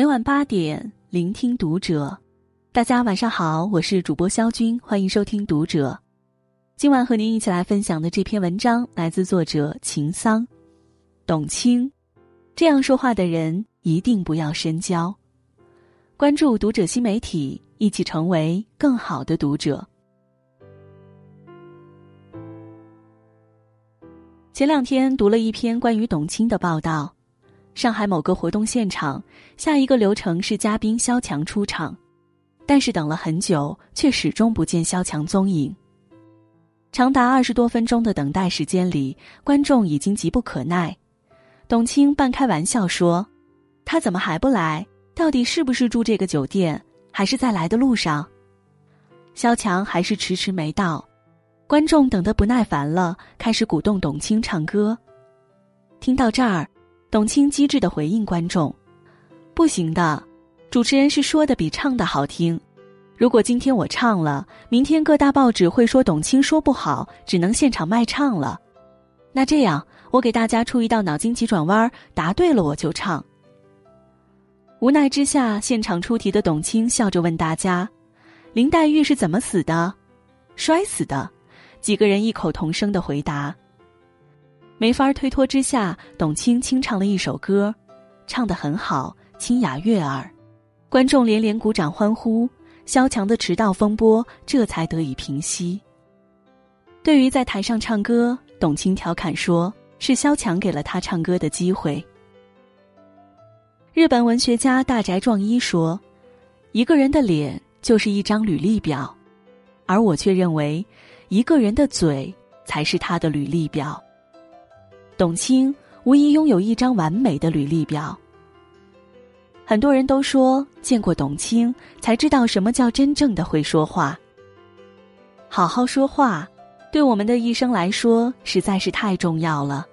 每晚八点，聆听读者。大家晚上好，我是主播肖军，欢迎收听读者。今晚和您一起来分享的这篇文章来自作者秦桑。董卿，这样说话的人一定不要深交。关注读者新媒体，一起成为更好的读者。前两天读了一篇关于董卿的报道。上海某个活动现场，下一个流程是嘉宾萧蔷出场，但是等了很久，却始终不见萧蔷踪影。长达二十多分钟的等待时间里，观众已经急不可耐。董卿半开玩笑说：“他怎么还不来？到底是不是住这个酒店，还是在来的路上？”萧蔷还是迟迟没到，观众等得不耐烦了，开始鼓动董卿唱歌。听到这儿。董卿机智的回应观众：“不行的，主持人是说的比唱的好听。如果今天我唱了，明天各大报纸会说董卿说不好，只能现场卖唱了。那这样，我给大家出一道脑筋急转弯，答对了我就唱。”无奈之下，现场出题的董卿笑着问大家：“林黛玉是怎么死的？摔死的？”几个人异口同声的回答。没法推脱之下，董卿清唱了一首歌，唱得很好，清雅悦耳，观众连连鼓掌欢呼，萧蔷的迟到风波这才得以平息。对于在台上唱歌，董卿调侃说：“是萧蔷给了他唱歌的机会。”日本文学家大宅壮一说：“一个人的脸就是一张履历表，而我却认为，一个人的嘴才是他的履历表。”董卿无疑拥有一张完美的履历表。很多人都说见过董卿才知道什么叫真正的会说话。好好说话，对我们的一生来说实在是太重要了。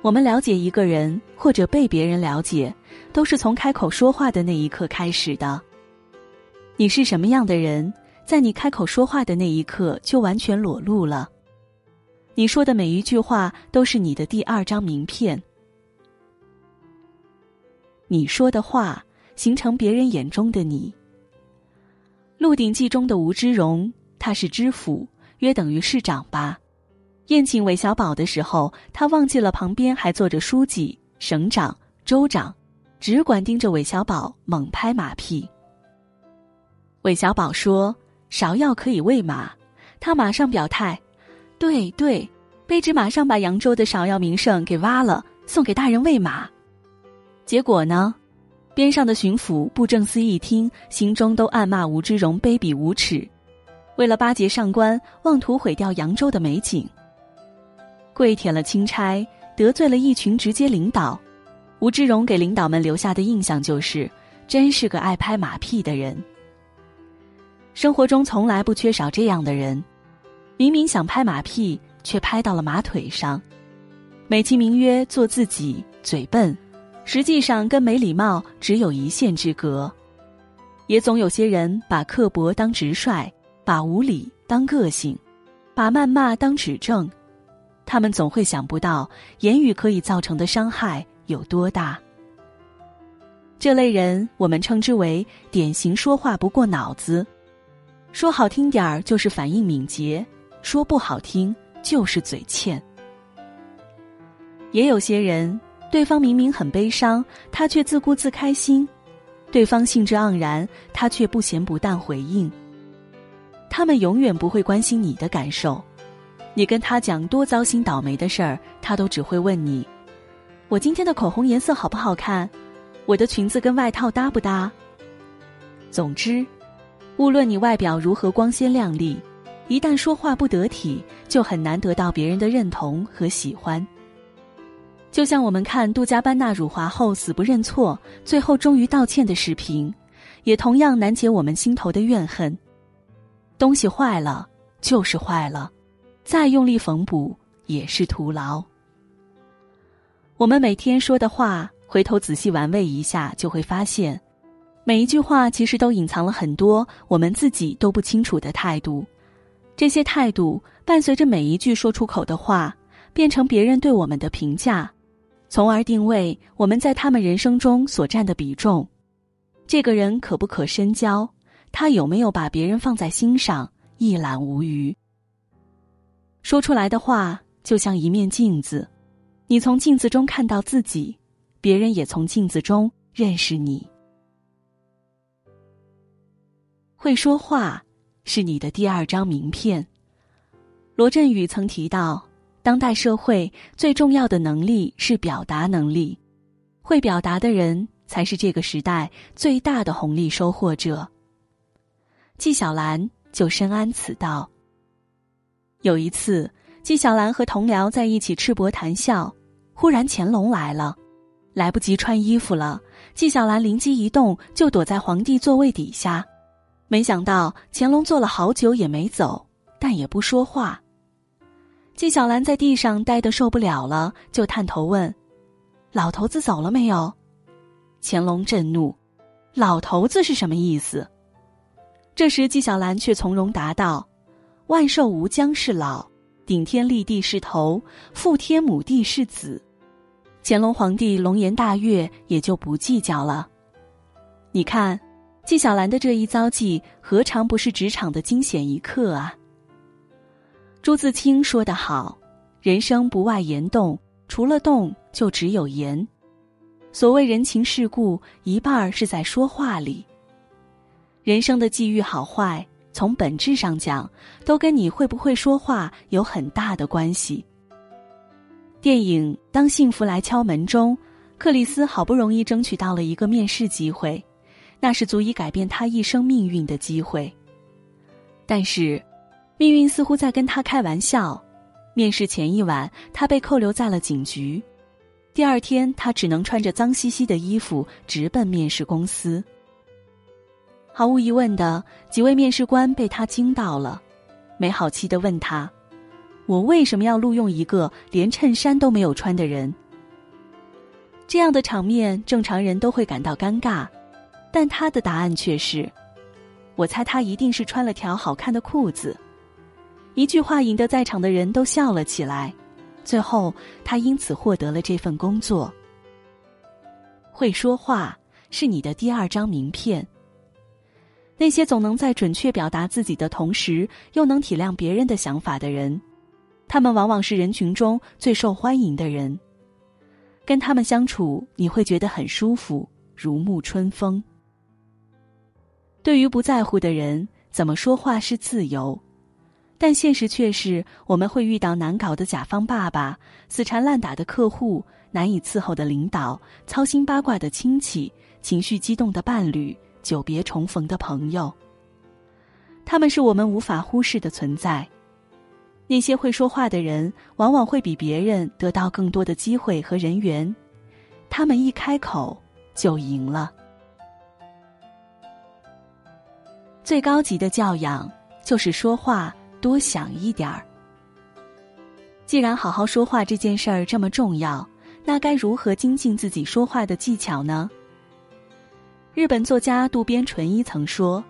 我们了解一个人或者被别人了解，都是从开口说话的那一刻开始的。你是什么样的人，在你开口说话的那一刻就完全裸露了。你说的每一句话都是你的第二张名片。你说的话形成别人眼中的你。《鹿鼎记》中的吴之荣，他是知府，约等于市长吧？宴请韦小宝的时候，他忘记了旁边还坐着书记、省长、州长，只管盯着韦小宝猛拍马屁。韦小宝说：“芍药可以喂马。”他马上表态。对对，卑职马上把扬州的芍药名胜给挖了，送给大人喂马。结果呢，边上的巡抚布政司一听，心中都暗骂吴之荣卑鄙无耻，为了巴结上官，妄图毁掉扬州的美景。跪舔了钦差，得罪了一群直接领导，吴之荣给领导们留下的印象就是，真是个爱拍马屁的人。生活中从来不缺少这样的人。明明想拍马屁，却拍到了马腿上，美其名曰做自己，嘴笨，实际上跟没礼貌只有一线之隔。也总有些人把刻薄当直率，把无理当个性，把谩骂当指正，他们总会想不到言语可以造成的伤害有多大。这类人，我们称之为典型说话不过脑子，说好听点儿就是反应敏捷。说不好听就是嘴欠。也有些人，对方明明很悲伤，他却自顾自开心；对方兴致盎然，他却不咸不淡回应。他们永远不会关心你的感受。你跟他讲多糟心倒霉的事儿，他都只会问你：“我今天的口红颜色好不好看？我的裙子跟外套搭不搭？”总之，无论你外表如何光鲜亮丽。一旦说话不得体，就很难得到别人的认同和喜欢。就像我们看杜嘉班纳辱华后死不认错，最后终于道歉的视频，也同样难解我们心头的怨恨。东西坏了就是坏了，再用力缝补也是徒劳。我们每天说的话，回头仔细玩味一下，就会发现，每一句话其实都隐藏了很多我们自己都不清楚的态度。这些态度伴随着每一句说出口的话，变成别人对我们的评价，从而定位我们在他们人生中所占的比重。这个人可不可深交？他有没有把别人放在心上？一览无余。说出来的话就像一面镜子，你从镜子中看到自己，别人也从镜子中认识你。会说话是你的第二张名片。罗振宇曾提到，当代社会最重要的能力是表达能力，会表达的人才是这个时代最大的红利收获者。纪晓岚就深谙此道。有一次，纪晓岚和同僚在一起赤膊谈笑，忽然乾隆来了，来不及穿衣服了，纪晓岚灵机一动，就躲在皇帝座位底下。没想到乾隆坐了好久也没走，但也不说话。纪晓岚在地上待得受不了了，就探头问：“老头子走了没有？”乾隆震怒：“老头子是什么意思？”这时纪晓岚却从容答道。万寿无疆是老，顶天立地是头，父天母地是子。乾隆皇帝龙颜大悦，也就不计较了。你看，纪晓岚的这一遭际，何尝不是职场的惊险一刻啊？朱自清说得好：“人生不外言动，除了动，就只有言。所谓人情世故，一半儿是在说话里。人生的际遇好坏。”从本质上讲，都跟你会不会说话有很大的关系。电影《当幸福来敲门》中，克里斯好不容易争取到了一个面试机会，那是足以改变他一生命运的机会。但是，命运似乎在跟他开玩笑。面试前一晚，他被扣留在了警局，第二天，他只能穿着脏兮兮的衣服直奔面试公司。毫无疑问的，几位面试官被他惊到了，没好气的问他：“我为什么要录用一个连衬衫都没有穿的人？”这样的场面，正常人都会感到尴尬，但他的答案却是：“我猜他一定是穿了条好看的裤子。”一句话引得在场的人都笑了起来，最后他因此获得了这份工作。会说话是你的第二张名片。那些总能在准确表达自己的同时，又能体谅别人的想法的人，他们往往是人群中最受欢迎的人。跟他们相处，你会觉得很舒服，如沐春风。对于不在乎的人，怎么说话是自由，但现实却是我们会遇到难搞的甲方爸爸、死缠烂打的客户、难以伺候的领导、操心八卦的亲戚、情绪激动的伴侣。久别重逢的朋友，他们是我们无法忽视的存在。那些会说话的人，往往会比别人得到更多的机会和人缘。他们一开口就赢了。最高级的教养就是说话多想一点儿。既然好好说话这件事儿这么重要，那该如何精进自己说话的技巧呢？日本作家渡边淳一曾说：“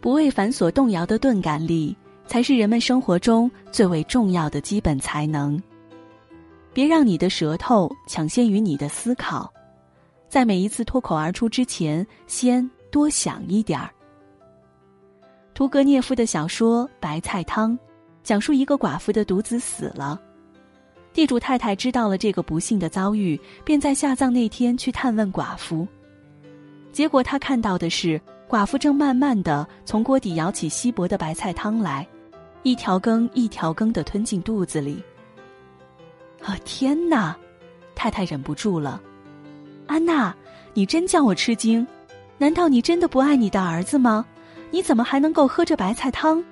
不为繁琐动摇的钝感力，才是人们生活中最为重要的基本才能。别让你的舌头抢先于你的思考，在每一次脱口而出之前，先多想一点儿。”屠格涅夫的小说《白菜汤》，讲述一个寡妇的独子死了，地主太太知道了这个不幸的遭遇，便在下葬那天去探问寡妇。结果他看到的是，寡妇正慢慢的从锅底舀起稀薄的白菜汤来，一条羹一条羹的吞进肚子里。啊天哪！太太忍不住了，安娜，你真叫我吃惊！难道你真的不爱你的儿子吗？你怎么还能够喝着白菜汤？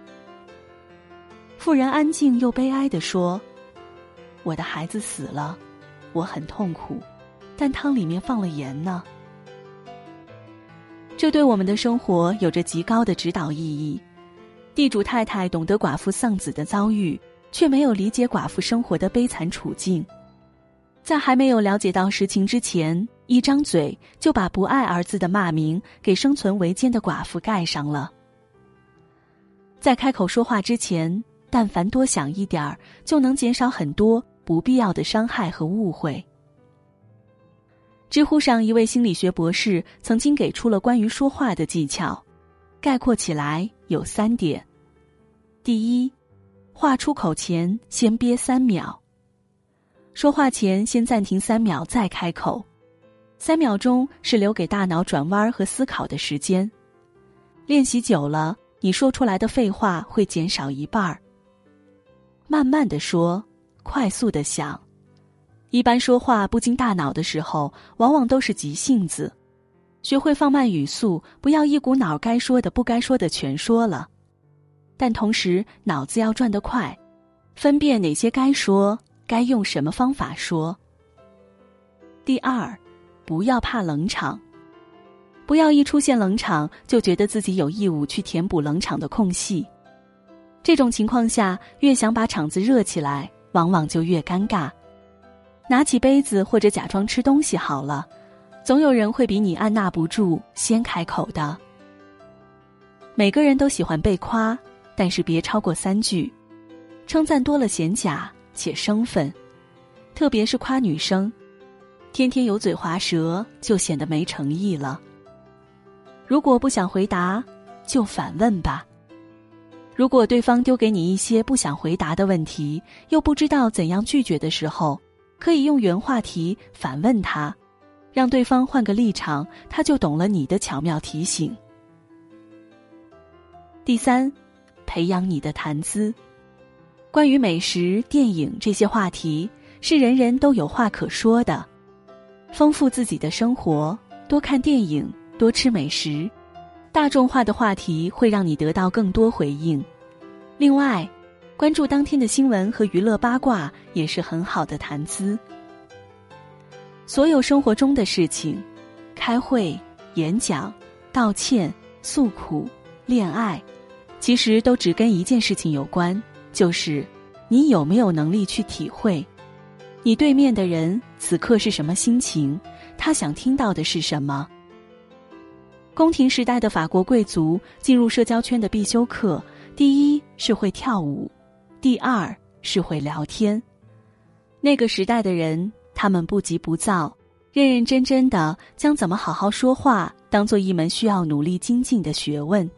妇人安静又悲哀的说：“我的孩子死了，我很痛苦，但汤里面放了盐呢。”这对我们的生活有着极高的指导意义。地主太太懂得寡妇丧子的遭遇，却没有理解寡妇生活的悲惨处境。在还没有了解到实情之前，一张嘴就把不爱儿子的骂名给生存维艰的寡妇盖上了。在开口说话之前，但凡多想一点儿，就能减少很多不必要的伤害和误会。知乎上一位心理学博士曾经给出了关于说话的技巧，概括起来有三点：第一，话出口前先憋三秒，说话前先暂停三秒再开口，三秒钟是留给大脑转弯和思考的时间。练习久了，你说出来的废话会减少一半儿。慢慢的说，快速的想。一般说话不经大脑的时候，往往都是急性子。学会放慢语速，不要一股脑该说的不该说的全说了。但同时脑子要转得快，分辨哪些该说，该用什么方法说。第二，不要怕冷场，不要一出现冷场就觉得自己有义务去填补冷场的空隙。这种情况下，越想把场子热起来，往往就越尴尬。拿起杯子或者假装吃东西好了，总有人会比你按捺不住先开口的。每个人都喜欢被夸，但是别超过三句，称赞多了显假且生分，特别是夸女生，天天油嘴滑舌就显得没诚意了。如果不想回答，就反问吧。如果对方丢给你一些不想回答的问题，又不知道怎样拒绝的时候。可以用原话题反问他，让对方换个立场，他就懂了你的巧妙提醒。第三，培养你的谈资。关于美食、电影这些话题，是人人都有话可说的。丰富自己的生活，多看电影，多吃美食，大众化的话题会让你得到更多回应。另外。关注当天的新闻和娱乐八卦也是很好的谈资。所有生活中的事情，开会、演讲、道歉、诉苦、恋爱，其实都只跟一件事情有关，就是你有没有能力去体会，你对面的人此刻是什么心情，他想听到的是什么。宫廷时代的法国贵族进入社交圈的必修课，第一是会跳舞。第二是会聊天，那个时代的人，他们不急不躁，认认真真的将怎么好好说话当做一门需要努力精进的学问。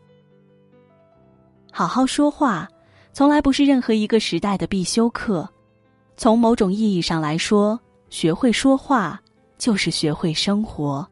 好好说话，从来不是任何一个时代的必修课。从某种意义上来说，学会说话就是学会生活。